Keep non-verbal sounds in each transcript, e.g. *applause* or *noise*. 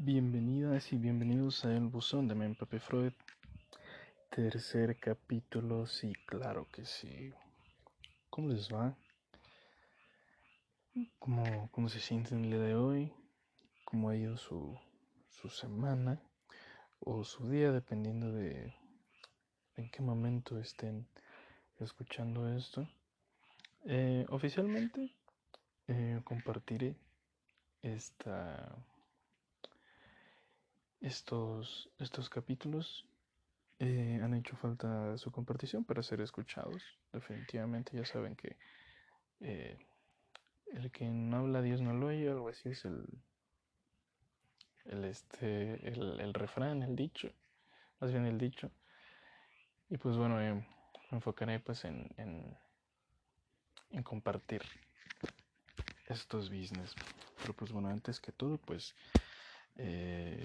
Bienvenidas y bienvenidos a El Buzón de Mempape Freud. Tercer capítulo, sí, claro que sí. ¿Cómo les va? ¿Cómo, cómo se sienten el día de hoy? ¿Cómo ha ido su, su semana? O su día, dependiendo de en qué momento estén escuchando esto. Eh, oficialmente eh, compartiré esta estos, estos capítulos eh, han hecho falta su compartición para ser escuchados. Definitivamente ya saben que eh, el que no habla Dios no lo oye, algo así es el, el, este, el, refrán, el dicho, más bien el dicho. Y pues bueno, eh, me enfocaré pues en, en, en compartir estos business. Pero pues bueno, antes que todo, pues eh,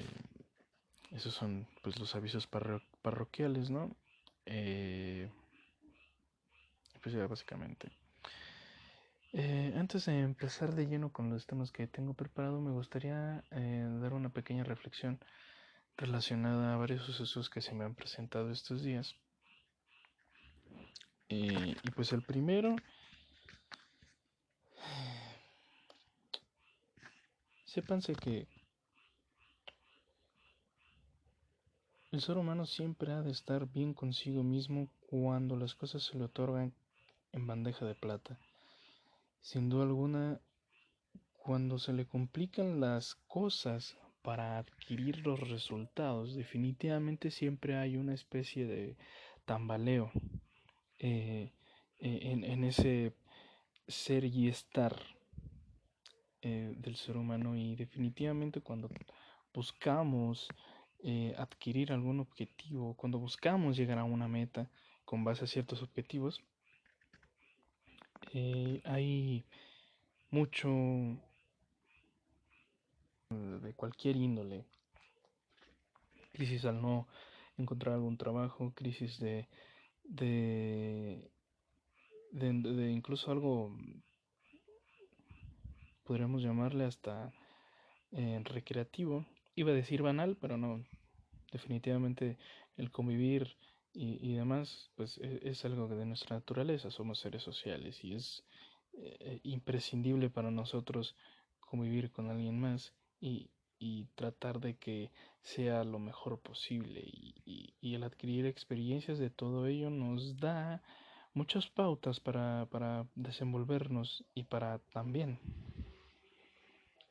esos son pues los avisos parroquiales, ¿no? Eh, pues ya básicamente. Eh, antes de empezar de lleno con los temas que tengo preparado, me gustaría eh, dar una pequeña reflexión relacionada a varios sucesos que se me han presentado estos días. y pues el primero, *sighs* sépanse que El ser humano siempre ha de estar bien consigo mismo cuando las cosas se le otorgan en bandeja de plata. Sin duda alguna, cuando se le complican las cosas para adquirir los resultados, definitivamente siempre hay una especie de tambaleo eh, eh, en, ese ser y estar eh, del ser humano y definitivamente cuando buscamos eh, adquirir algún objetivo, cuando buscamos llegar a una meta con base a ciertos objetivos, eh, hay mucho de cualquier índole. Crisis al no encontrar algún trabajo, crisis de, de, de, incluso algo, podríamos llamarle hasta eh, recreativo, iba a decir banal, pero no, definitivamente el convivir y, demás, pues e, es, algo de nuestra naturaleza, somos seres sociales y es eh, imprescindible para nosotros convivir con alguien más y, tratar de que sea lo mejor posible y, y, el adquirir experiencias de todo ello nos da muchas pautas para, para desenvolvernos y para también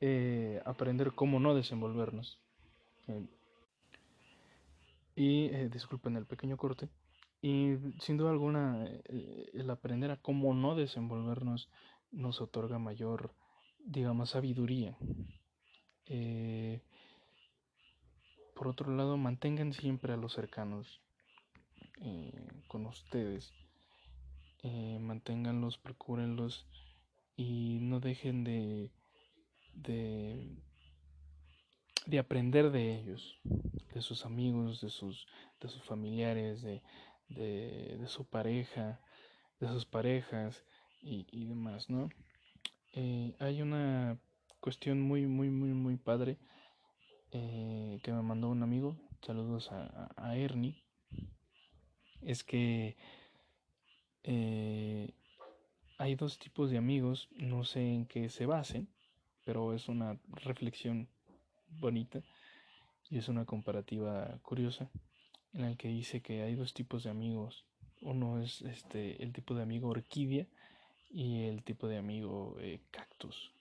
eh, aprender cómo no desenvolvernos. Eh, y eh, disculpen el pequeño corte. Y sin duda alguna, el aprender a cómo no desenvolvernos nos otorga mayor, digamos, sabiduría. por otro lado, mantengan siempre a los cercanos con ustedes. manténganlos, procúrenlos y no dejen de de, de aprender de ellos, de sus amigos, de sus, de sus familiares, de, de, su pareja, de sus parejas y, demás, ¿no? Eh, hay una cuestión muy, muy, muy, muy padre eh, que me mandó un amigo, saludos a, Ernie, es que eh, hay dos tipos de amigos, no sé en qué se basen, pero es una reflexión bonita y es una comparativa curiosa en la que dice que hay dos tipos de amigos. Uno es este el tipo de amigo orquídea y el tipo de amigo eh, cactus.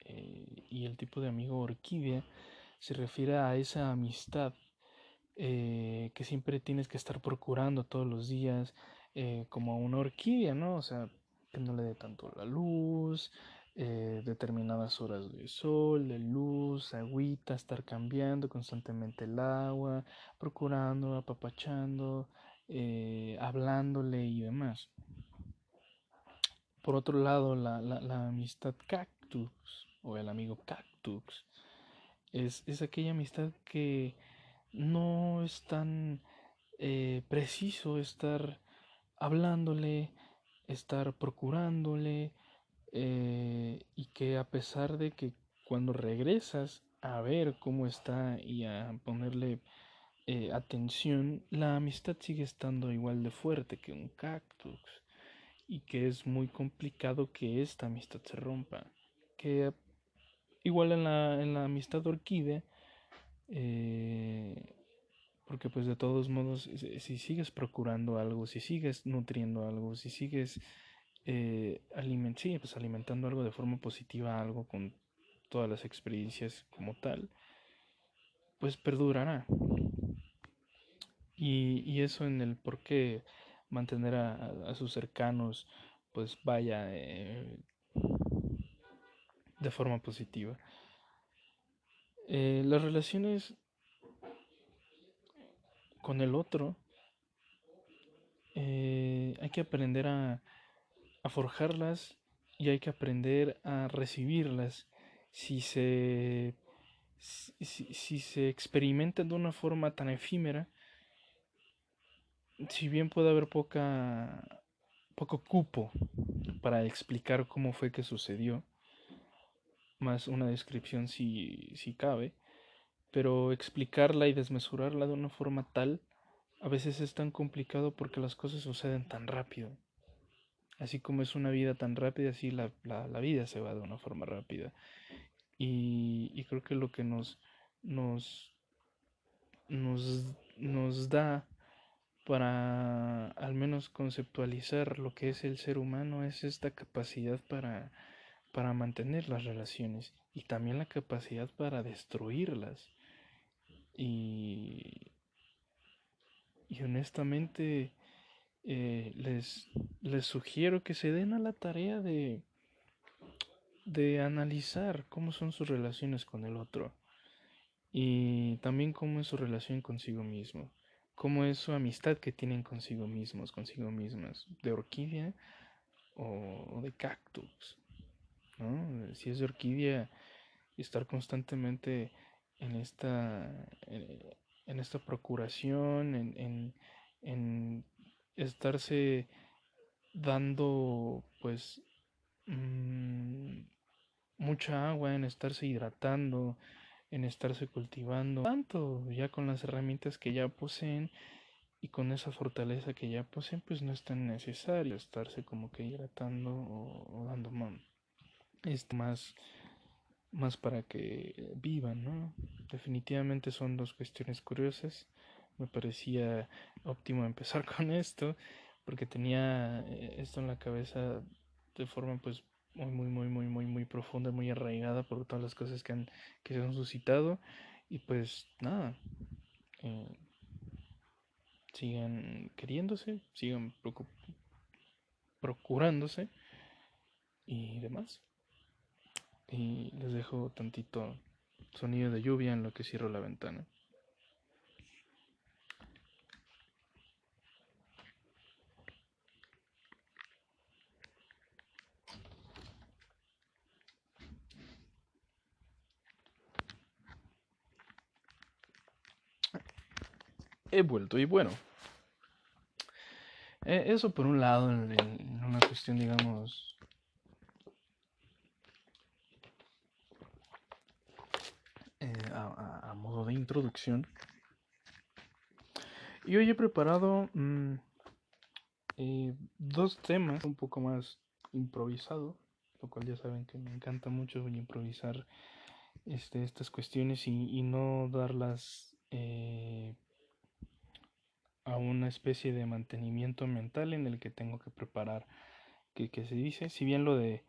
Eh, y el tipo de amigo orquídea se refiere a esa amistad eh, que siempre tienes que estar procurando todos los días, como una orquídea, ¿no? O sea, que no le dé tanto la luz, eh, determinadas horas de sol, de luz, agüita, estar cambiando constantemente el agua, procurando, apapachando, eh, hablándole y demás. Por otro lado, la, la, amistad cactus o el amigo cactus es, es aquella amistad que no es tan eh, preciso estar hablándole, estar procurándole, eh, y que a pesar de que cuando regresas a ver cómo está y a ponerle eh, atención, la amistad sigue estando igual de fuerte que un cactus y que es muy complicado que esta amistad se rompa. Que igual en la, en la amistad orquídea, eh, porque pues de todos modos, si sigues procurando algo, si sigues nutriendo algo, si sigues eh, pues alimentando algo de forma positiva, algo con todas las experiencias como tal, pues perdurará. Y, eso en el por qué mantener a, sus cercanos, pues vaya eh, de forma positiva. Eh, las relaciones con el otro hay que aprender a, a forjarlas y hay que aprender a recibirlas si se, si, se experimentan de una forma tan efímera, si bien puede haber poca, poco cupo para explicar cómo fue que sucedió, más una descripción si, si cabe, pero explicarla y desmesurarla de una forma tal a veces es tan complicado porque las cosas suceden tan rápido. Así como es una vida tan rápida, así la, la, vida se va de una forma rápida. Y, y creo que lo que nos, nos, nos, nos da para al menos conceptualizar lo que es el ser humano es esta capacidad para, para mantener las relaciones y también la capacidad para destruirlas. Y, y honestamente eh, les, les sugiero que se den a la tarea de, de analizar cómo son sus relaciones con el otro y también cómo es su relación consigo mismo, cómo es su amistad que tienen consigo mismos, consigo mismas, de orquídea o de cactus. Si es de orquídea, estar constantemente en esta, en, esta procuración, en, en estarse dando pues mm, mucha agua, en estarse hidratando, en estarse cultivando, tanto ya con las herramientas que ya poseen y con esa fortaleza que ya poseen, pues no es tan necesario estarse como que hidratando o, dando más, más, más para que vivan, ¿no? Definitivamente son dos cuestiones curiosas me parecía óptimo empezar *laughs* con esto porque tenía eh, esto en la cabeza de forma pues muy muy muy muy muy muy profunda muy arraigada por todas las cosas que han que se han suscitado. Y pues nada eh, sigan queriéndose sigan procurándose y demás. Y les dejo tantito sonido de lluvia en lo que cierro la ventana he vuelto. Y bueno, eh, eso por un lado, en, una cuestión, digamos, eh, a, modo de introducción. Y hoy he preparado mm, eh, dos temas un poco más improvisado, lo cual ya saben que me encanta mucho improvisar este, estas cuestiones y, no darlas a una especie de mantenimiento mental en el que tengo que preparar que, se dice, si bien lo de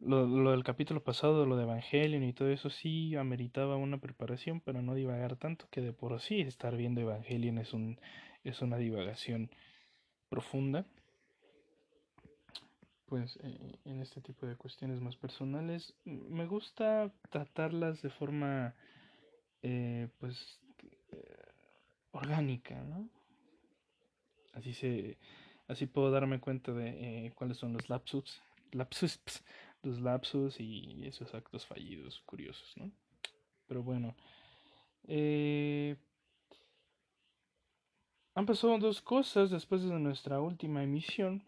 lo, del capítulo pasado, lo de Evangelion y todo eso sí ameritaba una preparación, pero no divagar tanto que de por sí estar viendo Evangelion es un es una divagación profunda. Pues eh, en este tipo de cuestiones más personales me gusta tratarlas de forma eh, pues eh, orgánica, ¿no? Así se así puedo darme cuenta de eh, cuáles son los lapsus, lapsus, los lapsus y esos actos fallidos curiosos, ¿no? Pero bueno, eh, han pasado dos cosas después de nuestra última emisión.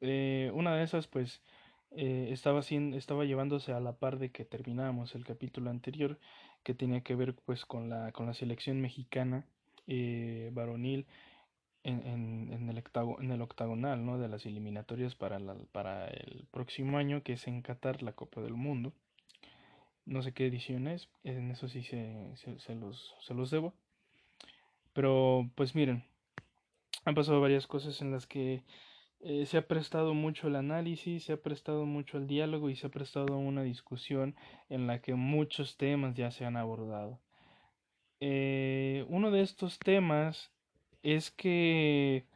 Eh, una de esas, pues, estaba, haciendo, estaba llevándose a la par de que terminábamos el capítulo anterior, que tenía que ver pues con la, con la selección mexicana varonil en, el octagonal ¿no? de las eliminatorias para, el próximo año, que es en Qatar, la Copa del Mundo. No sé qué edición es, en eso sí se, se, los, se los debo. Pero pues miren, han pasado varias cosas en las que eh, se ha prestado mucho el análisis, se ha prestado mucho el diálogo y se ha prestado una discusión en la que muchos temas ya se han abordado. Eh, uno de estos temas es que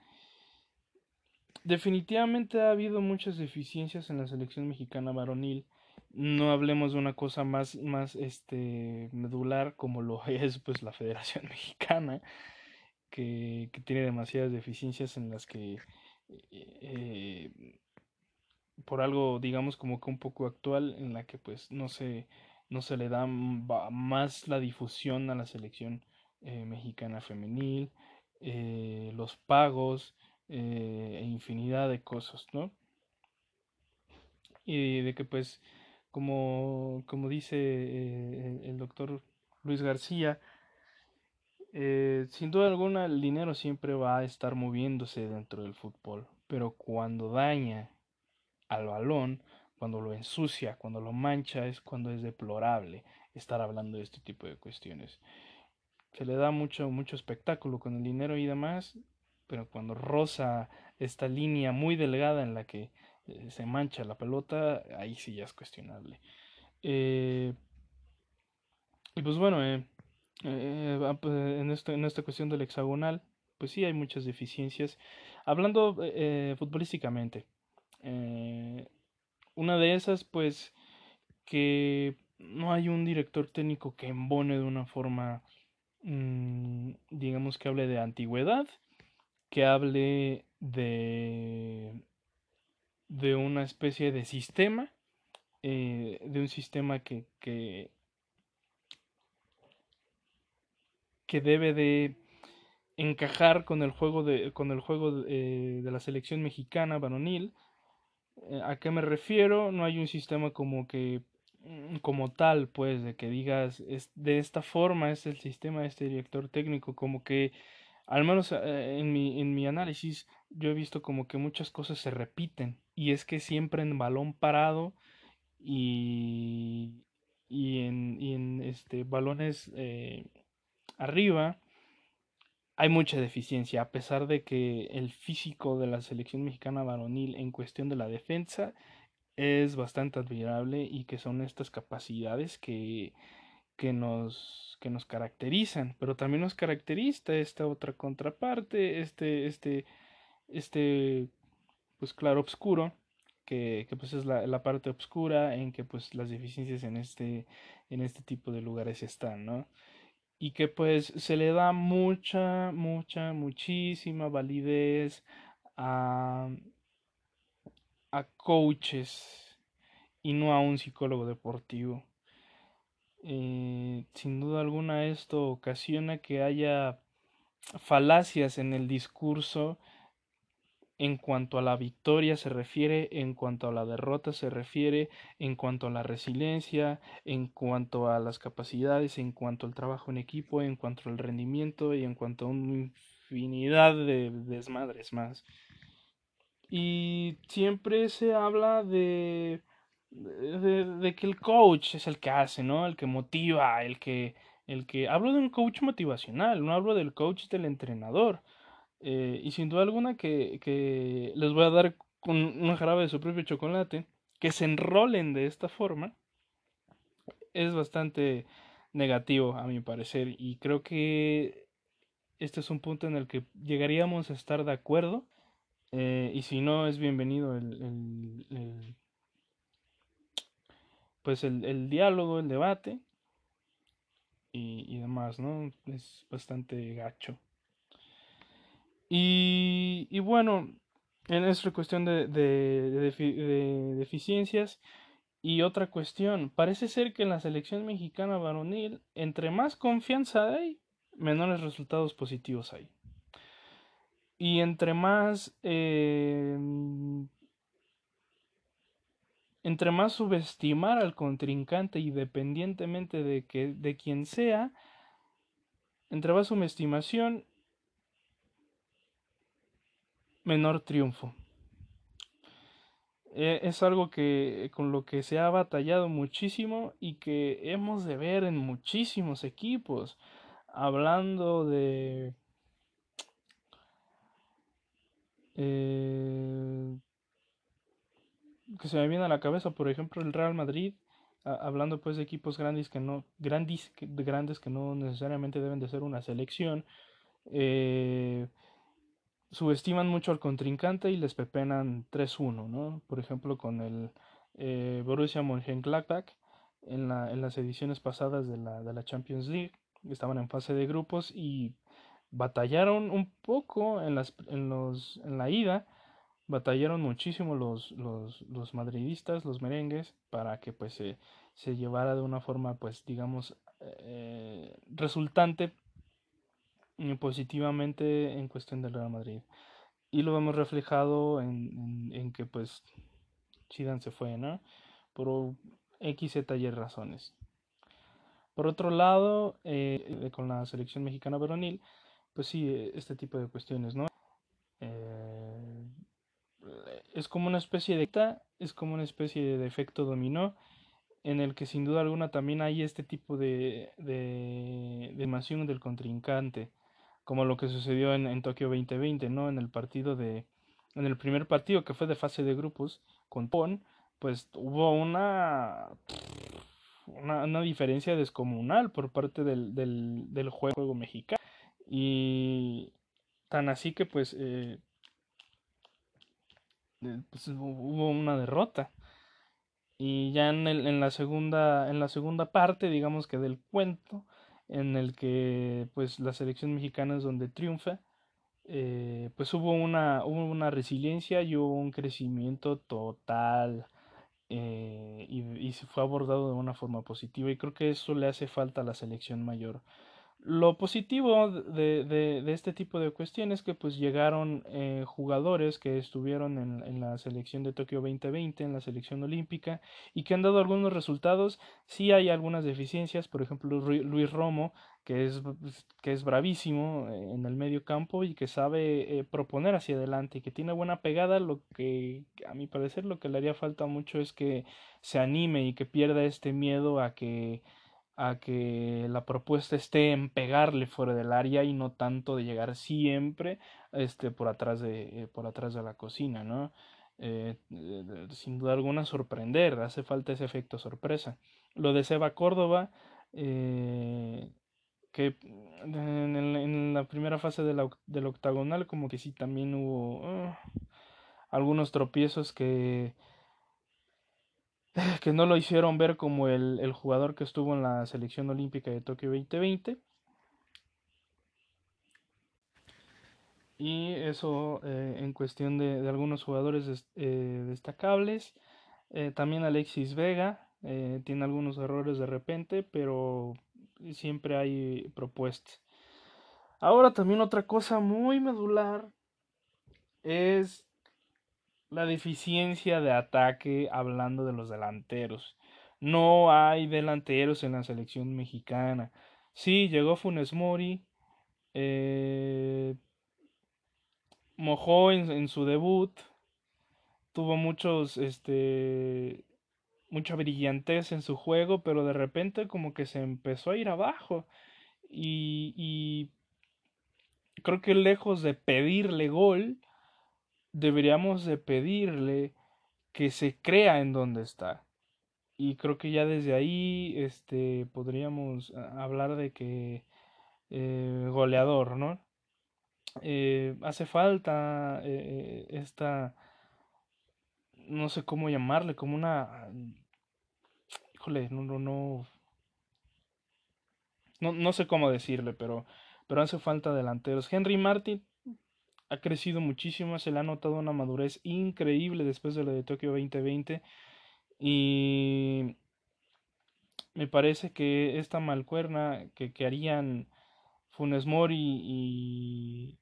definitivamente ha habido muchas deficiencias en la selección mexicana varonil. No hablemos de una cosa más, más este, medular como lo *laughs* es pues la Federación *laughs* Mexicana, que, que tiene demasiadas deficiencias en las que eh, por algo digamos como que un poco actual en la que pues no se no se le da más la difusión a la selección eh, mexicana femenil eh, los pagos e infinidad de cosas no y de que pues como como dice el doctor Luis García eh, sin duda alguna el dinero siempre va a estar moviéndose dentro del fútbol, pero cuando daña al balón, cuando lo ensucia, cuando lo mancha, es cuando es deplorable estar hablando de este tipo de cuestiones. Se le da mucho, mucho espectáculo con el dinero y demás, pero cuando roza esta línea muy delgada en la que eh, se mancha la pelota, ahí sí ya es cuestionable. Eh, y pues bueno, eh, eh, ah, pues, en, esta, en esta cuestión del hexagonal, pues sí hay muchas deficiencias. Hablando futbolísticamente, una de esas, pues, que no hay un director técnico que embone de una forma, mm, digamos, que hable de antigüedad, que hable de, de una especie de sistema, de un sistema que, que que debe de encajar con el juego de, con el juego de, eh, de la selección mexicana varonil. Eh, ¿A qué me refiero? No hay un sistema como que como tal, pues, de que digas es, de esta forma es el sistema de este director técnico, como que al menos eh, en, mi, en mi análisis yo he visto como que muchas cosas se repiten y es que siempre en balón parado y, y, en, y en este balones eh, arriba hay mucha deficiencia, a pesar de que el físico de la selección mexicana varonil en cuestión de la defensa es bastante admirable y que son estas capacidades que, que, nos, que nos caracterizan, pero también nos caracteriza esta otra contraparte, este, este, este, pues claro, oscuro, que, que pues es la, la, parte oscura en que pues las deficiencias en este, en este tipo de lugares están, ¿no? y que pues se le da mucha, mucha, muchísima validez a, a coaches y no a un psicólogo deportivo. Eh, sin duda alguna esto ocasiona que haya falacias en el discurso en cuanto a la victoria se refiere, en cuanto a la derrota se refiere, en cuanto a la resiliencia, en cuanto a las capacidades, en cuanto al trabajo en equipo, en cuanto al rendimiento y en cuanto a una infinidad de desmadres más. Y siempre se habla de, de, de, que el coach es el que hace, ¿no? El que motiva, el que, el que... Hablo de un coach motivacional, no hablo del coach del entrenador eh, y sin duda alguna que, que, les voy a dar con un jarabe de su propio chocolate, que se enrolen de esta forma, es bastante negativo a mi parecer. Y creo que este es un punto en el que llegaríamos a estar de acuerdo. Eh, y si no, es bienvenido el, el, el pues el, el, diálogo, el debate y, y demás, ¿no? Es bastante gacho. Y, y bueno, en esta cuestión de, de, de, deficiencias. Y otra cuestión, parece ser que en la selección mexicana varonil, entre más confianza hay, menores resultados positivos hay. Y entre más eh, entre más subestimar al contrincante independientemente de que de quien sea, entre más subestimación, menor triunfo. E, es algo que con lo que se ha batallado muchísimo y que hemos de ver en muchísimos equipos. Hablando de eh, que se me viene a la cabeza, por ejemplo, el Real Madrid, hablando pues de equipos grandes que no, grandes, grandes que no necesariamente deben de ser una selección, eh, subestiman mucho al contrincante y les pepenan 3-1, ¿no? Por ejemplo, con el eh, Borussia Mönchengladbach en, en las ediciones pasadas la, de la Champions League, estaban en fase de grupos y batallaron un poco en, las, en, los, en la ida, batallaron muchísimo los, los, los madridistas, los merengues, para que pues se, se llevara de una forma pues digamos eh, resultante positivamente en cuestión del Real Madrid. Y lo hemos reflejado en, en, que pues Zidane se fue, ¿no? Por X, Z y razones. Por otro lado, eh, con la selección mexicana veronil, pues sí, este tipo de cuestiones, ¿no? Eh, es como una especie de es como una especie de efecto dominó en el que sin duda alguna también hay este tipo de, de, de del contrincante como lo que sucedió en, en Tokio 2020, ¿no? En el partido de, en el primer partido que fue de fase de grupos con Pon, pues hubo una, una, diferencia descomunal por parte del, del, del juego, mexicano. Y tan así que pues, eh, eh, pues hubo una derrota. Y ya en, el, en, la segunda, en la segunda parte, digamos que del cuento, en el que pues la selección mexicana es donde triunfa, eh, pues hubo una, hubo una resiliencia y hubo un crecimiento total eh, y, y, se fue abordado de una forma positiva y creo que eso le hace falta a la selección mayor. Lo positivo de, de, este tipo de cuestiones es que pues llegaron eh, jugadores que estuvieron en, en, la selección de Tokio 2020, en la selección olímpica, y que han dado algunos resultados. Sí hay algunas deficiencias, por ejemplo Luis Romo, que es, que es bravísimo eh, en el medio campo y que sabe eh, proponer hacia adelante y que tiene buena pegada, lo que a mi parecer lo que le haría falta mucho es que se anime y que pierda este miedo a que a que la propuesta esté en pegarle fuera del área y no tanto de llegar siempre este por atrás de eh, por atrás de la cocina no eh, sin duda alguna sorprender hace falta ese efecto sorpresa. Lo de Seba Córdoba eh, que en, la primera fase del octagonal como que sí también hubo uh, algunos tropiezos que *laughs* que no lo hicieron ver como el, el, jugador que estuvo en la selección olímpica de Tokio 2020. Y eso eh, en cuestión de, de algunos jugadores eh, destacables. Eh, también Alexis Vega tiene algunos errores de repente, pero siempre hay propuestas. Ahora también otra cosa muy medular es la deficiencia de ataque hablando de los delanteros. No hay delanteros en la selección mexicana. Sí, llegó Funes Mori. Eh, mojó en, en, su debut. Tuvo muchos, este, mucha brillantez en su juego, pero de repente como que se empezó a ir abajo. Y, y creo que lejos de pedirle gol, deberíamos de pedirle que se crea en donde está. Y creo que ya desde ahí este, podríamos ah, hablar de que eh, goleador, ¿no? Eh, hace falta eh, esta, no sé cómo llamarle, como una... Híjole, no, no, no, no, sé cómo decirle, pero, pero hace falta delanteros. Henry Martin ha crecido muchísimo, se le ha notado una madurez increíble después de lo de Tokio 2020 y me parece que esta malcuerna que, que harían Funes Mori y,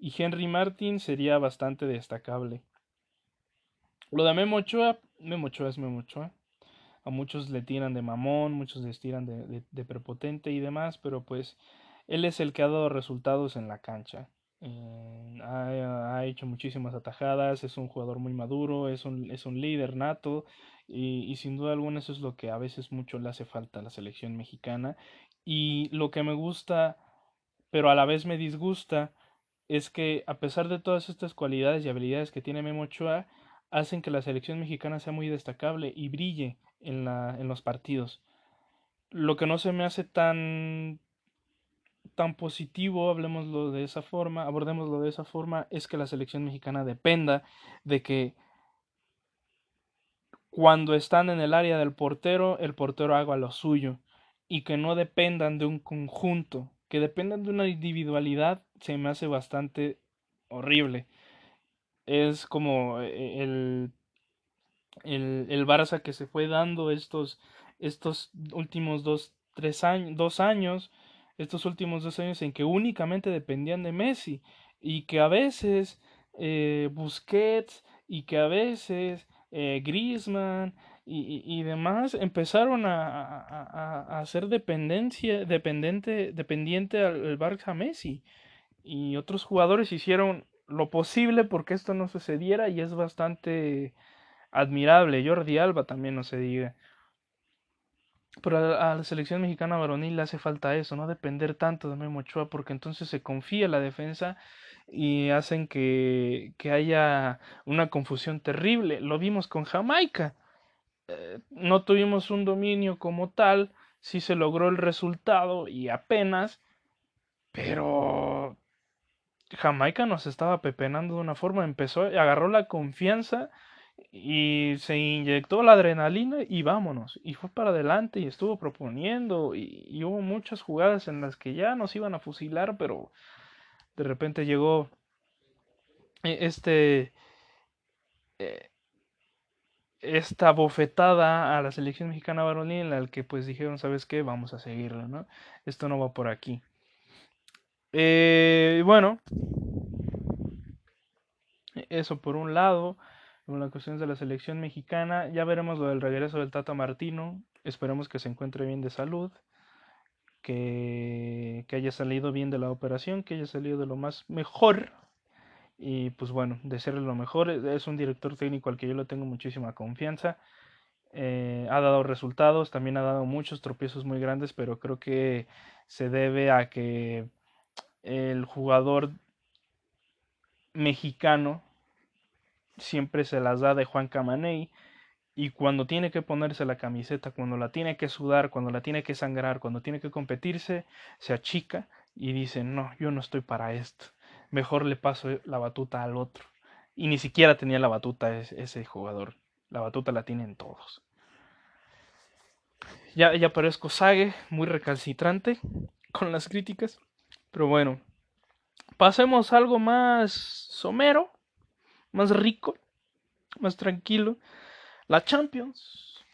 Henry Martin sería bastante destacable. Lo de Memo Ochoa Memo Ochoa es Memo Ochoa. A muchos le tiran de mamón, muchos les tiran de, prepotente y demás, pero pues él es el que ha dado resultados en la cancha. Ha, ha, hecho muchísimas atajadas, es un jugador muy maduro, es un, es un líder nato y, y, sin duda alguna eso es lo que a veces mucho le hace falta a la selección mexicana. Y lo que me gusta, pero a la vez me disgusta, es que a pesar de todas estas cualidades y habilidades que tiene Memo Ochoa, hacen que la selección mexicana sea muy destacable y brille en, la, en los partidos. Lo que no se me hace tan tan positivo, hablemoslo de esa forma, abordémoslo de esa forma, es que la selección mexicana dependa de que cuando están en el área del portero, el portero haga lo suyo y que no dependan de un conjunto, que dependan de una individualidad, se me hace bastante horrible. Es como eh, el, el, el Barça que se fue dando estos, estos últimos dos, tres años, dos años, estos últimos dos años en que únicamente dependían de Messi y que a veces eh, Busquets y que a veces eh, Griezmann y, y, demás empezaron a, a, a, ser dependencia, dependente, dependiente al Barça Messi y otros jugadores hicieron lo posible porque esto no sucediera y es bastante admirable. Jordi Alba también no se diga. Pero a, la selección mexicana varonil le hace falta eso, no depender tanto de Memo Ochoa, porque entonces se confía en la defensa y hacen que, que haya una confusión terrible. Lo vimos con Jamaica. Eh, no tuvimos un dominio como tal, sí se logró el resultado y apenas, pero Jamaica nos estaba pepenando de una forma, empezó, agarró la confianza y se inyectó la adrenalina y vámonos. Y fue para adelante y estuvo proponiendo y, hubo muchas jugadas en las que ya nos iban a fusilar, pero de repente llegó e, este... Eh, esta bofetada a la selección mexicana varonil en la que pues dijeron, ¿sabes qué? Vamos a seguirlo, ¿no? Esto no va por aquí. Eh, bueno, eso por un lado con las cuestiones de la selección mexicana. Ya veremos lo del regreso del Tata Martino. Esperemos que se encuentre bien de salud, que, que haya salido bien de la operación, que haya salido de lo más mejor. Y pues bueno, desearle lo mejor. Es un director técnico al que yo le tengo muchísima confianza. Eh, ha dado resultados, también ha dado muchos tropiezos muy grandes, pero creo que se debe a que el jugador mexicano siempre se las da de Juan Camaney y cuando tiene que ponerse la camiseta, cuando la tiene que sudar, cuando la tiene que sangrar, cuando tiene que competirse, se achica y dice, no, yo no estoy para esto, mejor le paso la batuta al otro. Y ni siquiera tenía la batuta ese jugador, la batuta la tienen todos. Ya, ya parezco Sage, muy recalcitrante *laughs* con las críticas, pero bueno, pasemos a algo más somero más rico, más tranquilo. La Champions.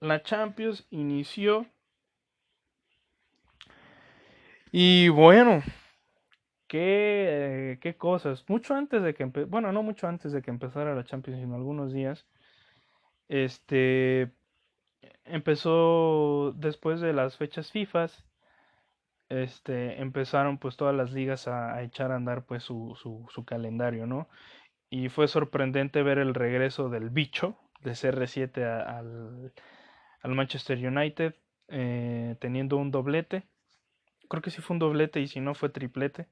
La Champions inició. Y bueno, qué, qué cosas. Mucho antes de que bueno, no mucho antes de que empezara la Champions, sino algunos días. Este empezó después de las fechas FIFA. Este empezaron pues todas las ligas a, echar a andar pues su, su, su calendario, ¿no? Y fue sorprendente ver el regreso del bicho de CR7 al, al, Manchester United eh, teniendo un doblete. Creo que sí fue un doblete y si no fue triplete.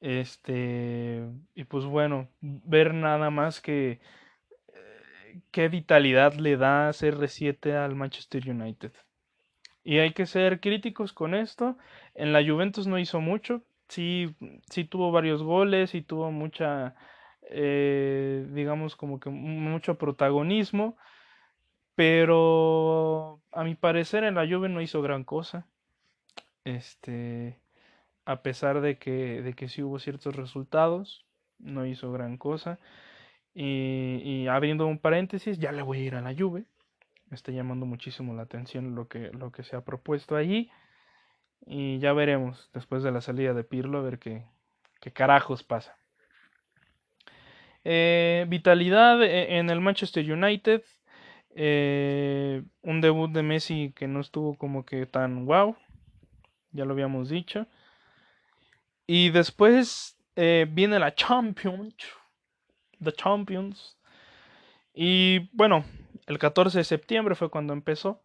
Este, y pues bueno, ver nada más que eh, qué vitalidad le da CR7 al Manchester United. Y hay que ser críticos con esto. En la Juventus no hizo mucho. Sí, sí tuvo varios goles y tuvo mucha eh, digamos como que mucho protagonismo, pero a mi parecer en la Juve no hizo gran cosa. Este, a pesar de que, de que sí hubo ciertos resultados, no hizo gran cosa. Y, y, abriendo un paréntesis, ya le voy a ir a la Juve. Me está llamando muchísimo la atención lo que, lo que se ha propuesto allí. Y ya veremos, después de la salida de Pirlo, a ver qué, qué carajos pasa. Eh, vitalidad e, en el Manchester United. Eh, un debut de Messi que no estuvo como que tan wow. Ya lo habíamos dicho. Y después eh, viene la Champions. The Champions. Y bueno, el 14 de septiembre fue cuando empezó.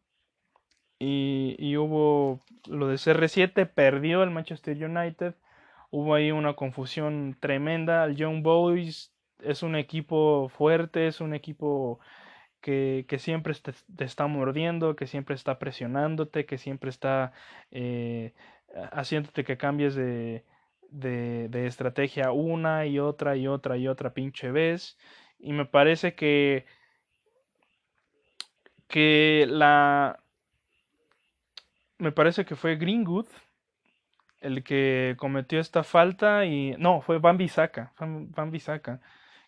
Y, y, hubo lo de CR7, perdió el Manchester United. Hubo ahí una confusión tremenda. El Young Boys es un equipo fuerte, es un equipo que, que siempre te, está mordiendo, que siempre está presionándote, que siempre está eh, haciéndote que cambies de, de, de, estrategia una y otra y otra y otra pinche vez. Y me parece que, que la... Me parece que fue Greenwood el que cometió esta falta y... No, fue Van Bissaka. Van Bissaka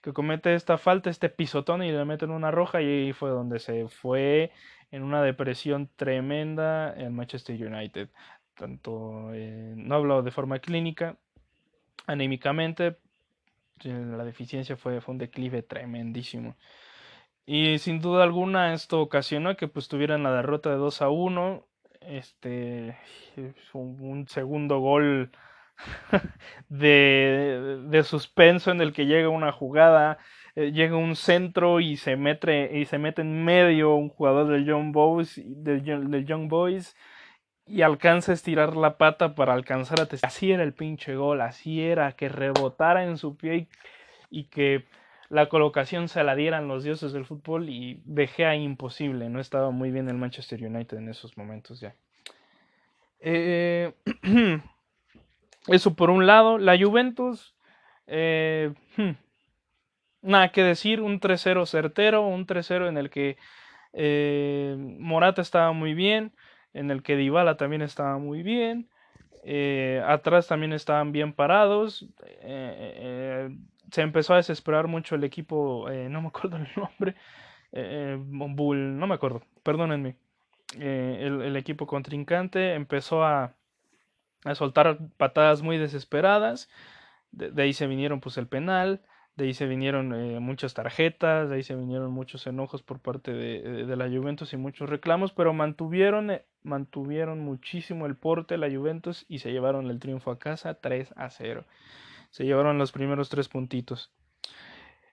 que comete esta falta, este pisotón y le meten una roja y ahí fue donde se fue en una depresión tremenda el Manchester United. Tanto, eh, no hablo de forma clínica, anímicamente, la deficiencia fue, fue un declive tremendísimo. Y sin duda alguna esto ocasionó que pues tuvieran la derrota de 2 a 1. Este un segundo gol *laughs* de, de, suspenso en el que llega una jugada, eh, llega un centro y se mete y se mete en medio un jugador del Young Boys del, del Young Boys y alcanza a estirar la pata para alcanzar a así era el pinche gol, así era que rebotara en su pie y, y que la colocación se la dieran los dioses del fútbol y dejé a imposible, no estaba muy bien el Manchester United en esos momentos ya. Eh, *clears throat* Eso por un lado. La Juventus, eh, hmm, nada que decir, un 3-0 certero, un 3-0 en el que eh, Morata estaba muy bien, en el que Dybala también estaba muy bien. Eh, atrás también estaban bien parados. se empezó a desesperar mucho el equipo, no me acuerdo el nombre, Bull, no me acuerdo, perdónenme. El, el equipo contrincante empezó a, a soltar patadas muy desesperadas. De, ahí se vinieron pues el penal, de ahí se vinieron eh, muchas tarjetas, de ahí se vinieron muchos enojos por parte de, de, la Juventus y muchos reclamos, pero mantuvieron, eh, mantuvieron muchísimo el porte la Juventus y se llevaron el triunfo a casa 3 a 0. Se llevaron los primeros tres puntitos.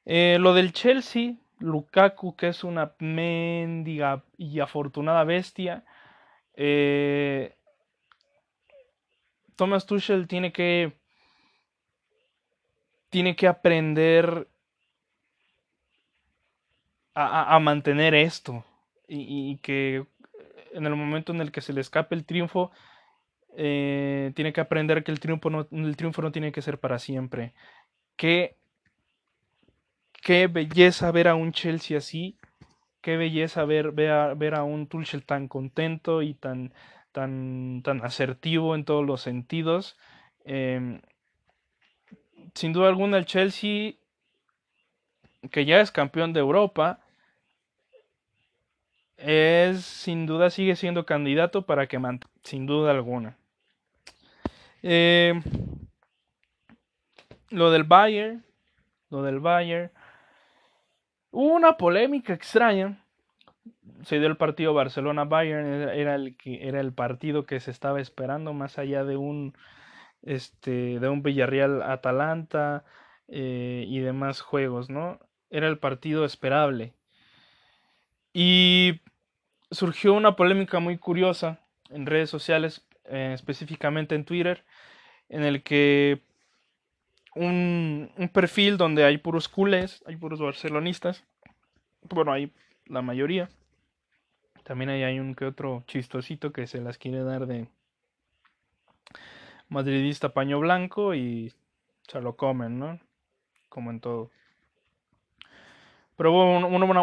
Eh, lo del Chelsea, Lukaku, que es una mendiga y afortunada bestia, eh, Thomas Tuchel tiene que tiene que aprender a, mantener esto y, que en el momento en el que se le escape el triunfo eh, tiene que aprender que el triunfo no, el triunfo no tiene que ser para siempre. Qué qué belleza ver a un Chelsea así qué belleza ver, ver, ver a un Tuchel tan contento y tan tan, tan asertivo en todos los sentidos. Eh, sin duda alguna el Chelsea, que ya es campeón de Europa, es sin duda sigue siendo candidato para que sin duda alguna. Eh, lo del Bayern, lo del Bayern, hubo una polémica extraña se dio el partido Barcelona-Bayern, era el, era el partido que se estaba esperando más allá de un, este, de un Villarreal-Atalanta eh, y demás juegos, ¿no? Era el partido esperable. Y surgió una polémica muy curiosa en redes sociales, eh, específicamente en Twitter, en el que un, un perfil donde hay puros culés, hay puros barcelonistas, bueno, hay la mayoría, también ahí hay un que otro chistosito que se las quiere dar de madridista paño blanco y se lo comen, ¿no? Como en todo. Pero hubo una,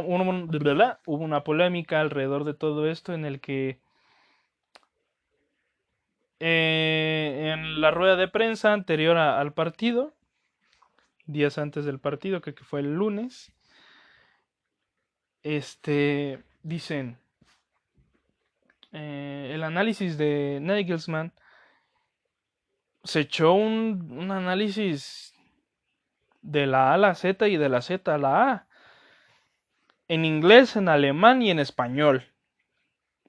hubo una polémica alrededor de todo esto en el que eh, en la rueda de prensa anterior al partido, días antes del partido, que, que fue el lunes, este, dicen, eh, el análisis de Nagelsmann se echó un, análisis de la A a la Z y de la Z a la A. En inglés, en alemán y en español.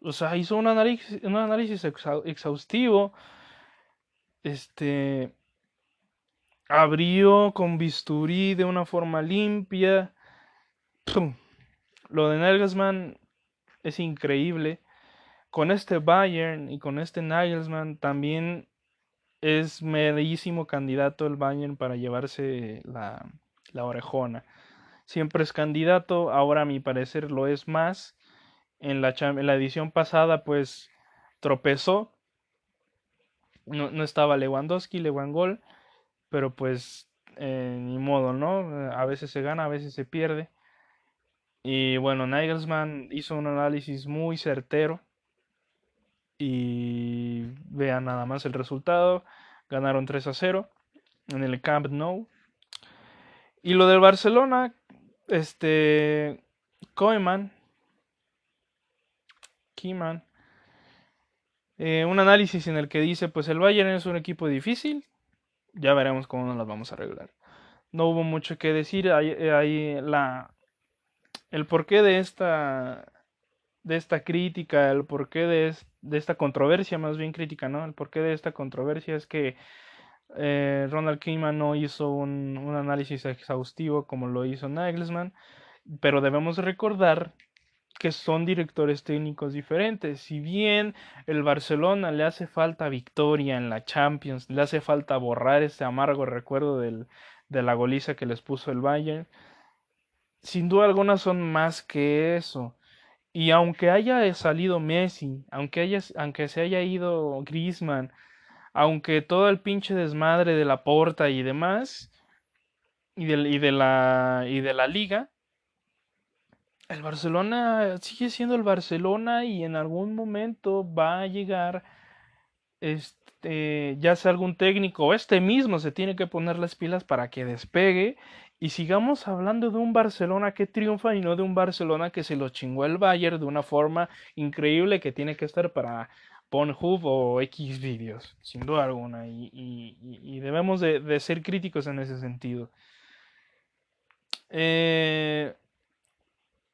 O sea, hizo un análisis, un análisis exhaustivo. Este. Abrió con bisturí de una forma limpia. Lo de Nagelsmann es increíble. Con este Bayern y con este Nagelsmann también es merísimo candidato el Bayern para llevarse la, la orejona. Siempre es candidato, ahora a mi parecer lo es más. En la, la edición pasada pues tropezó. No, no estaba Lewandowski, Lewandgol, pero pues eh, ni modo, ¿no? A veces se gana, a veces se pierde. Y bueno, Nagelsmann hizo un análisis muy certero y vean nada más el resultado. Ganaron 3 a 0 en el Camp Nou. Y lo del Barcelona, este Koeman, Keyman, eh, un análisis en el que dice, pues el Bayern es un equipo difícil, ya veremos cómo nos las vamos a arreglar. No hubo mucho que decir, hay, la, el porqué de esta de esta crítica, el porqué de, de esta controversia, más bien crítica, ¿no? El porqué de esta controversia es que eh, Ronald Koeman no hizo un, análisis exhaustivo como lo hizo Nagelsmann, pero debemos recordar que son directores técnicos diferentes. Si bien el Barcelona le hace falta victoria en la Champions, le hace falta borrar ese amargo recuerdo del, de la goliza que les puso el Bayern, sin duda alguna son más que eso. Y aunque haya salido Messi, aunque, haya, aunque se haya ido Griezmann, aunque todo el pinche desmadre de la porta y demás, y de, y de, la, y de la liga, el Barcelona sigue siendo el Barcelona y en algún momento va a llegar, este, ya sea algún técnico este mismo se tiene que poner las pilas para que despegue y sigamos hablando de un Barcelona que triunfa y no de un Barcelona que se lo chingó el Bayern de una forma increíble que tiene que estar para Pornhub o X vídeos, sin duda alguna. Y, debemos de, ser críticos en ese sentido. Eh,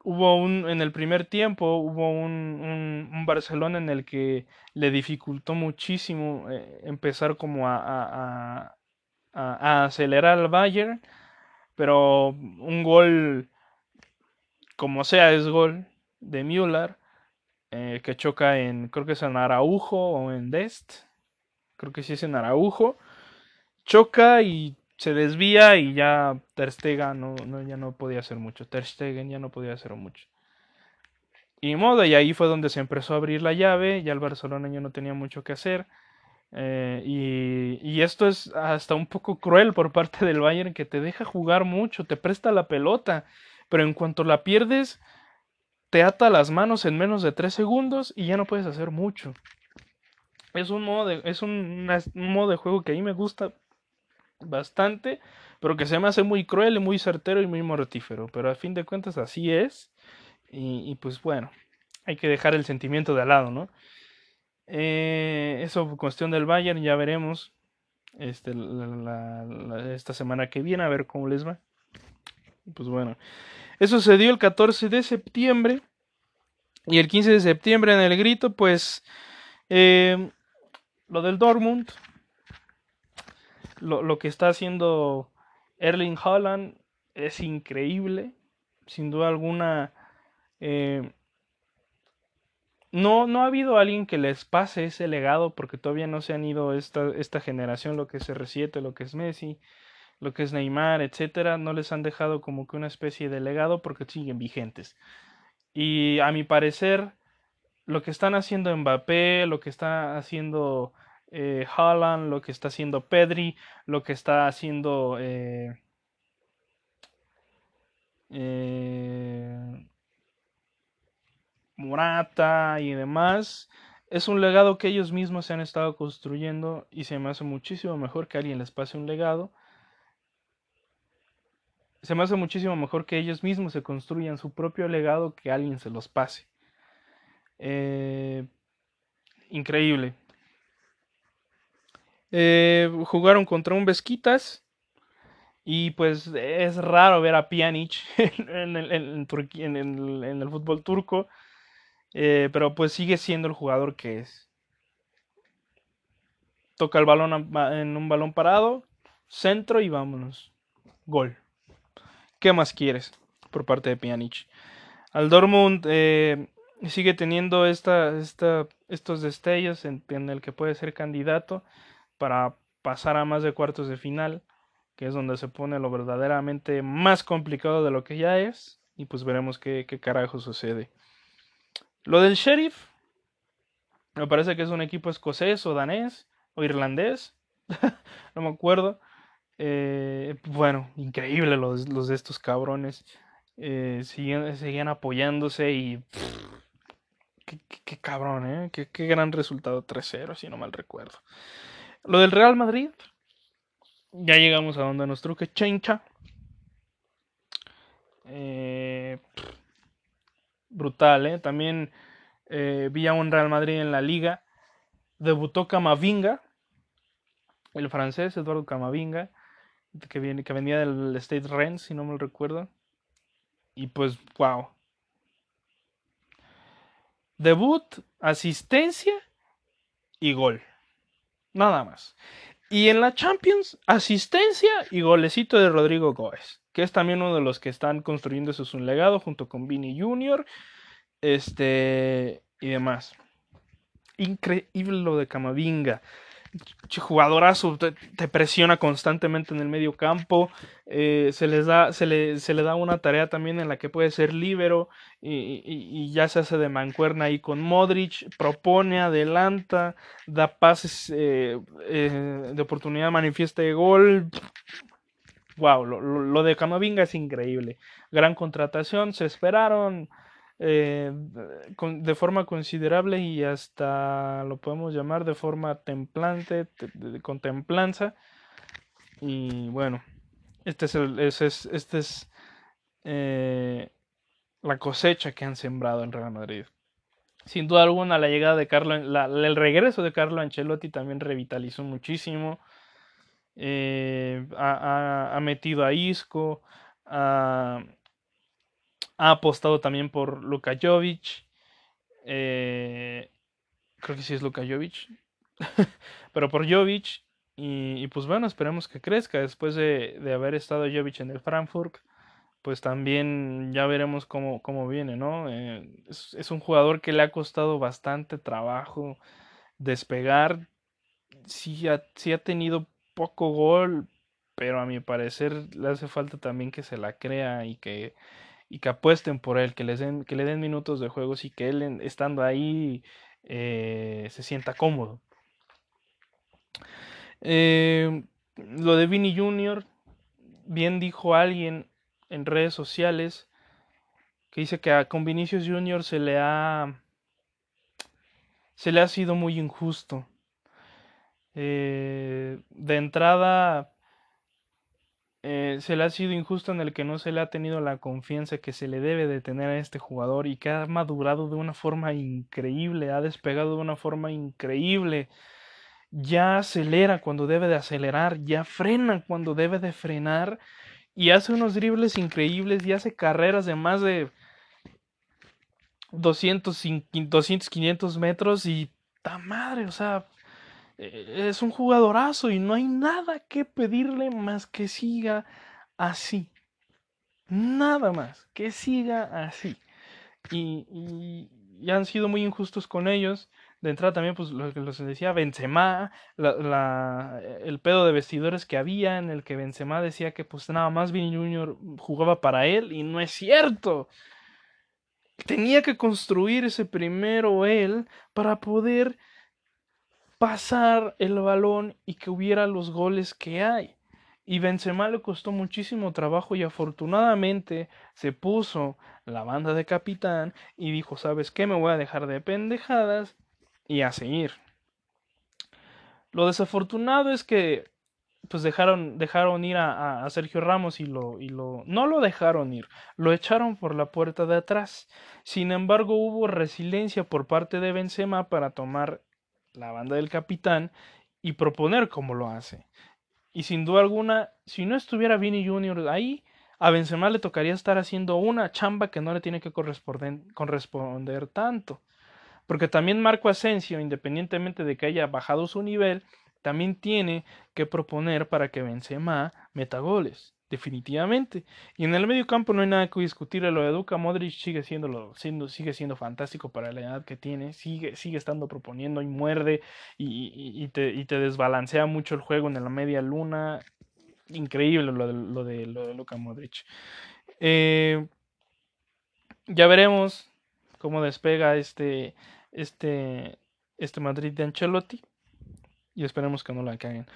hubo un, en el primer tiempo hubo un, un, Barcelona en el que le dificultó muchísimo eh, empezar como a, a, a, a acelerar al Bayern pero un gol, como sea, es gol de Müller, eh, que choca en, creo que es en Araujo o en Dest, creo que sí es en Araujo, choca y se desvía y ya Ter Stegen no, no, ya no podía hacer mucho, Ter Stegen ya no podía hacer mucho. Y modo, y ahí fue donde se empezó a abrir la llave, ya el Barcelona ya no tenía mucho que hacer. Eh, y, esto es hasta un poco cruel por parte del Bayern que te deja jugar mucho, te presta la pelota, pero en cuanto la pierdes, te ata las manos en menos de 3 segundos y ya no puedes hacer mucho. Es un modo de, es un, modo de juego que a mí me gusta bastante, pero que se me hace muy cruel y muy certero y muy mortífero. Pero a fin de cuentas así es. Y, y pues bueno, hay que dejar el sentimiento de al lado, ¿no? Eh, eso, cuestión del Bayern, ya veremos. Este, esta semana que viene, a ver cómo les va. Pues bueno, eso se dio el 14 de septiembre. Y el 15 de septiembre en el grito, pues eh, lo del Dortmund, lo, lo, que está haciendo Erling Haaland es increíble. Sin duda alguna, eh, no, no ha habido alguien que les pase ese legado porque todavía no se han ido esta, esta generación, lo que es R7, lo que es Messi, lo que es Neymar, etcétera, no les han dejado como que una especie de legado porque siguen vigentes. Y a mi parecer, lo que están haciendo Mbappé, lo que está haciendo eh, Haaland, lo que está haciendo Pedri, lo que está haciendo eh, eh, Morata y demás, es un legado que ellos mismos se han estado construyendo y se me hace muchísimo mejor que alguien les pase un legado. Se me hace muchísimo mejor que ellos mismos se construyan su propio legado que alguien se los pase. Eh, increíble. Eh, jugaron contra un Vesquitas Y pues es raro ver a Pjanic *laughs* en, en, en el, fútbol turco, eh, pero pues sigue siendo el jugador que es. Toca el balón en un balón parado, centro y vámonos. Gol. ¿Qué más quieres por parte de Pjanic? Al Dortmund eh, sigue teniendo esta, esta, estos destellos en, en, el que puede ser candidato para pasar a más de cuartos de final, que es donde se pone lo verdaderamente más complicado de lo que ya es, y pues veremos qué, qué carajo sucede. Lo del Sheriff, me parece que es un equipo escocés o danés o irlandés, *laughs* no me acuerdo. Eh, bueno, increíble los, los, de estos cabrones. Eh, siguen, apoyándose y... qué, cabrón, ¿eh? Qué, qué gran resultado 3-0, si no mal recuerdo. Lo del Real Madrid, ya llegamos a donde nos truque Chencha. Eh, brutal, ¿eh? También eh, vi a un Real Madrid en la liga. Debutó Camavinga, el francés Eduardo Camavinga, que, viene, que venía del State Rennes, si no me recuerdo. Y pues, wow. Debut, asistencia y gol. Nada más. Y en la Champions, asistencia y golecito de Rodrigo Góez, que es también uno de los que están construyendo un legado junto con Vini Jr. Este y demás. Increíble lo de Camavinga jugadorazo, te, presiona constantemente en el medio campo, eh, se, les da, se, le, da una tarea también en la que puede ser líbero y, y, ya se hace de mancuerna ahí con Modric, propone, adelanta, da pases eh, eh, de oportunidad, manifiesta de gol. Wow, lo, lo de Camavinga es increíble. Gran contratación, se esperaron eh, de forma considerable y hasta lo podemos llamar de forma templante, de, contemplanza. Y bueno, este es, el, es, este es eh, la cosecha que han sembrado en Real Madrid. Sin duda alguna, la llegada de Carlo, el regreso de Carlo Ancelotti también revitalizó muchísimo. Eh, ha, ha, metido a Isco, a, ha apostado también por Luka Jovic. Eh, creo que sí es Luka Jovic. *laughs* Pero por Jovic. Y, pues bueno, esperemos que crezca. Después de, haber estado Jovic en el Frankfurt. Pues también ya veremos cómo, cómo viene, ¿no? Eh, es, un jugador que le ha costado bastante trabajo despegar. Sí ha, sí ha tenido poco gol, pero a mi parecer le hace falta también que se la crea y que y que apuesten por él, que, les den, que le den minutos de juegos y que él estando ahí eh, se sienta cómodo. Eh, lo de Vini Jr., bien dijo alguien en redes sociales que dice que a con Vinicius Jr. se le ha se le ha sido muy injusto. Eh, de entrada eh, se le ha sido injusto en el que no se le ha tenido la confianza que se le debe de tener a este jugador y que ha madurado de una forma increíble, ha despegado de una forma increíble, ya acelera cuando debe de acelerar, ya frena cuando debe de frenar y hace unos dribles increíbles y hace carreras de más de 200, 200 500 metros y ta madre, o sea, es un jugadorazo y no hay nada que pedirle más que siga así. Nada más, que siga así. Y, y, han sido muy injustos con ellos. De entrada también, pues lo que les decía, Benzema, la, el pedo de vestidores que había en el que Benzema decía que pues nada más Vini Jr. jugaba para él y no es cierto. Tenía que construir ese primero él para poder pasar el balón y que hubiera los goles que hay. Y Benzema le costó muchísimo trabajo y afortunadamente se puso la banda de capitán y dijo, ¿sabes qué? Me voy a dejar de pendejadas y a seguir. Lo desafortunado es que pues dejaron, dejaron ir a, a, Sergio Ramos y lo, y lo... No lo dejaron ir, lo echaron por la puerta de atrás. Sin embargo, hubo resiliencia por parte de Benzema para tomar la banda del capitán y proponer cómo lo hace. Y sin duda alguna, si no estuviera Vini Jr. ahí, a Benzema le tocaría estar haciendo una chamba que no le tiene que corresponder, corresponder tanto. Porque también Marco Asensio, independientemente de que haya bajado su nivel, también tiene que proponer para que Benzema meta goles, definitivamente. Y en el medio campo no hay nada que discutir, lo de Duca Modric sigue siendo, siendo, sigue siendo fantástico para la edad que tiene, sigue, sigue estando proponiendo y muerde y, y, te, y te desbalancea mucho el juego en la media luna. Increíble lo de, lo de, lo de Luka Modric. Eh, ya veremos cómo despega este, este, este Madrid de Ancelotti. Y esperemos que no la caguen.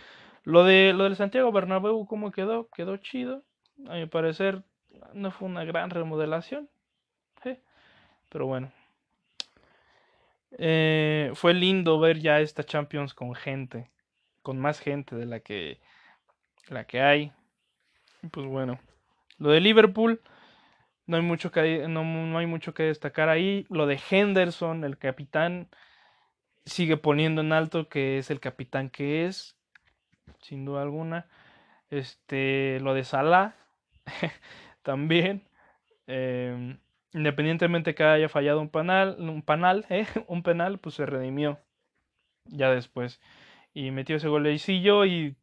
Lo de lo del Santiago Bernabéu, ¿cómo quedó? Quedó chido. A mi parecer no fue una gran remodelación. Pero bueno. Eh, fue lindo ver ya esta Champions con gente. Con más gente de la que, la que hay. Pues bueno. Lo de Liverpool. No hay mucho que, no, no hay mucho que destacar ahí. Lo de Henderson, el capitán sigue poniendo en alto que es el capitán que es, sin duda alguna. Este, lo de Salah *laughs* también. Eh, independientemente que haya fallado un penal, un penal, ¿eh? *laughs* un penal, pues se redimió ya después y metió ese golecillo y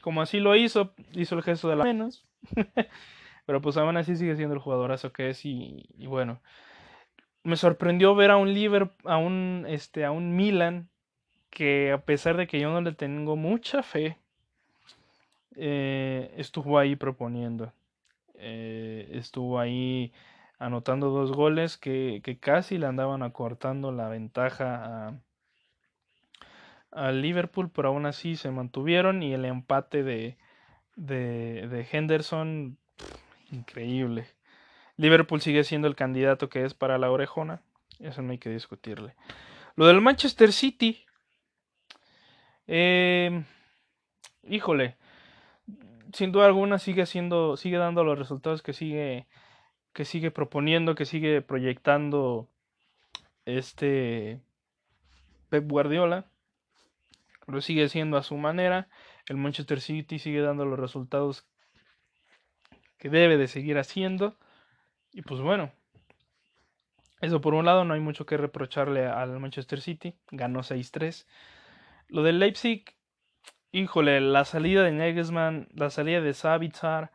como así lo hizo, hizo el gesto de la menos. *laughs* Pero pues aún así sigue siendo el jugadorazo que es y, y bueno me sorprendió ver a un Liverpool, a un, este, a un Milan que a pesar de que yo no le tengo mucha fe, eh, estuvo ahí proponiendo. Eh, estuvo ahí anotando dos goles que, que, casi le andaban acortando la ventaja a, al Liverpool, pero aún así se mantuvieron y el empate de, de, de Henderson, increíble. Liverpool sigue siendo el candidato que es para la orejona. Eso no hay que discutirle. Lo del Manchester City. Eh, híjole. Sin duda alguna sigue siendo. Sigue dando los resultados que sigue. Que sigue proponiendo. Que sigue proyectando. Este. Pep Guardiola. Lo sigue siendo a su manera. El Manchester City sigue dando los resultados que debe de seguir haciendo. Y pues bueno, eso por un lado no hay mucho que reprocharle al Manchester City, ganó 6-3. Lo del Leipzig, híjole, la salida de Nagelsmann, la salida de Savitar,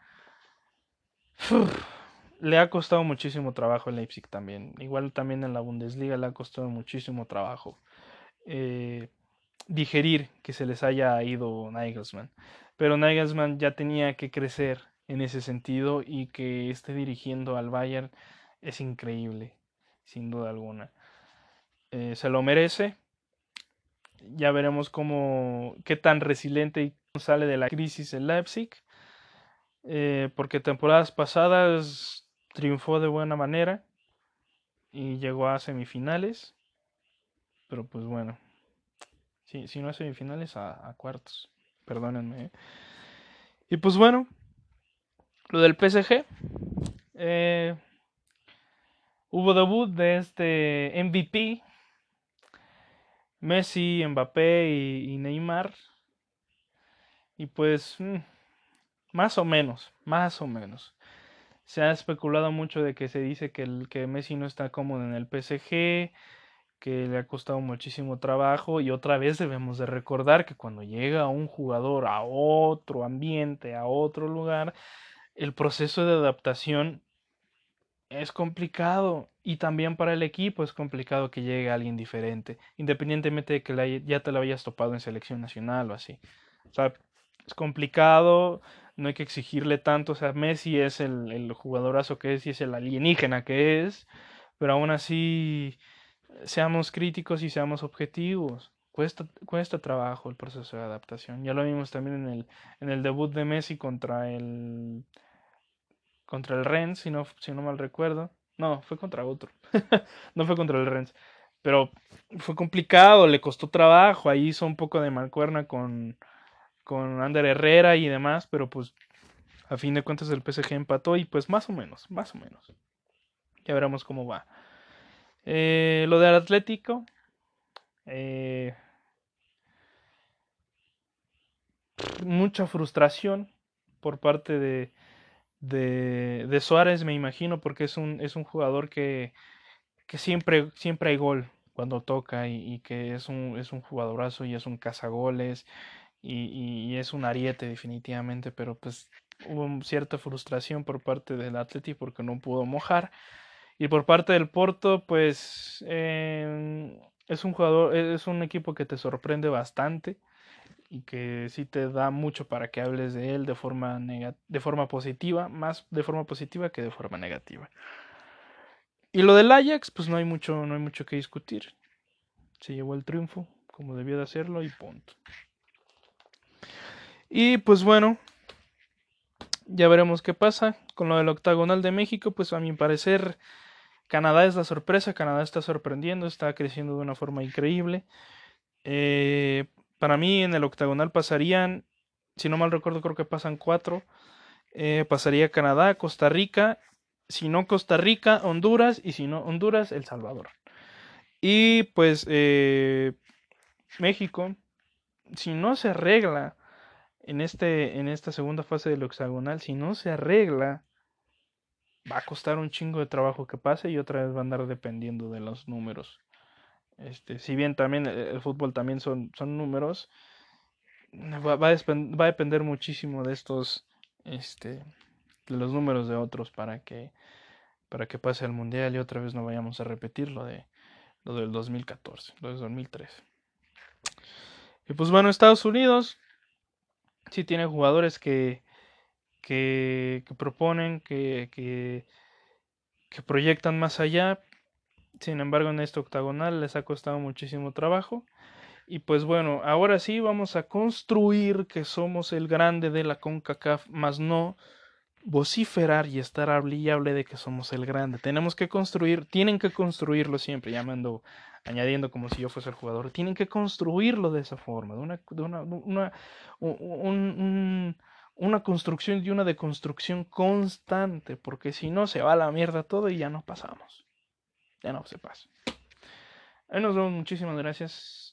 le ha costado muchísimo trabajo al Leipzig también. Igual también en la Bundesliga le ha costado muchísimo trabajo eh, digerir que se les haya ido Nagelsmann. Pero Nagelsmann ya tenía que crecer en ese sentido y que esté dirigiendo al Bayern es increíble, sin duda alguna. Eh, se lo merece. Ya veremos cómo qué tan resiliente sale de la crisis el Leipzig. Eh, porque temporadas pasadas triunfó de buena manera y llegó a semifinales. Pero pues bueno, si, si no a semifinales, a, cuartos. Perdónenme. ¿eh? Y pues bueno, lo del PSG. Eh, hubo debut de este MVP. Messi, Mbappé y, Neymar. Y pues, mm, más o menos, más o menos. Se ha especulado mucho de que se dice que, el, que Messi no está cómodo en el PSG, que le ha costado muchísimo trabajo y otra vez debemos de recordar que cuando llega un jugador a otro ambiente, a otro lugar, el proceso de adaptación es complicado y también para el equipo es complicado que llegue alguien diferente, independientemente de que ya te lo hayas topado en selección nacional o así. O sea, es complicado, no hay que exigirle tanto, o sea, Messi es el, el jugadorazo que es y es el alienígena que es, pero aún así seamos críticos y seamos objetivos. Cuesta, cuesta trabajo el proceso de adaptación. Ya lo vimos también en el, en el debut de Messi contra el contra el Rennes, si no, si no mal recuerdo. No, fue contra otro. *laughs* no fue contra el Rennes. Pero fue complicado, le costó trabajo. Ahí hizo un poco de mancuerna con, con Ander Herrera y demás. Pero pues a fin de cuentas el PSG empató y pues más o menos, más o menos. Ya veremos cómo va. Eh, lo del Atlético. Eh, mucha frustración por parte de, de, Suárez, me imagino, porque es un, es un jugador que, que siempre, siempre hay gol cuando toca y, que es un, es un jugadorazo y es un cazagoles y, y, es un ariete definitivamente, pero pues hubo cierta frustración por parte del Atleti porque no pudo mojar. Y por parte del Porto, pues em, es un jugador, es un equipo que te sorprende bastante y que sí te da mucho para que hables de él de forma, de forma positiva, más de forma positiva que de forma negativa. Y lo del Ajax, pues no hay mucho, no hay mucho que discutir. Se llevó el triunfo como debió de hacerlo y punto. Y pues bueno, ya veremos qué pasa con lo del octagonal de México, pues a mi parecer Canadá es la sorpresa, Canadá está sorprendiendo, está creciendo de una forma increíble. Eh, para mí en el octagonal pasarían, si no mal recuerdo, creo que pasan cuatro. Eh, pasaría Canadá, Costa Rica, si no Costa Rica, Honduras y si no Honduras, El Salvador. Y pues eh, México, si no se arregla en, este, en esta segunda fase del octagonal, si no se arregla, va a costar un chingo de trabajo que pase y otra vez va a andar dependiendo de los números. Este, si bien también el fútbol también son, son números, va, va, a depender muchísimo de estos, este, de los números de otros para que, para que pase el mundial y otra vez no vayamos a repetir lo de lo del 2014, lo del 2013. Y pues bueno, Estados Unidos sí tiene jugadores que, que, que proponen, que, que, que proyectan más allá, sin embargo, en este octagonal les ha costado muchísimo trabajo. Y pues bueno, ahora sí vamos a construir que somos el grande de la CONCACAF, más no vociferar y estar hablable de que somos el grande. Tenemos que construir, tienen que construirlo siempre, llamando, añadiendo como si yo fuese el jugador, tienen que construirlo de esa forma, de una, de una, una, una construcción y una deconstrucción constante, porque si no se va a la mierda todo y ya no pasamos ya no se pasa. Ahí nos vemos, muchísimas gracias.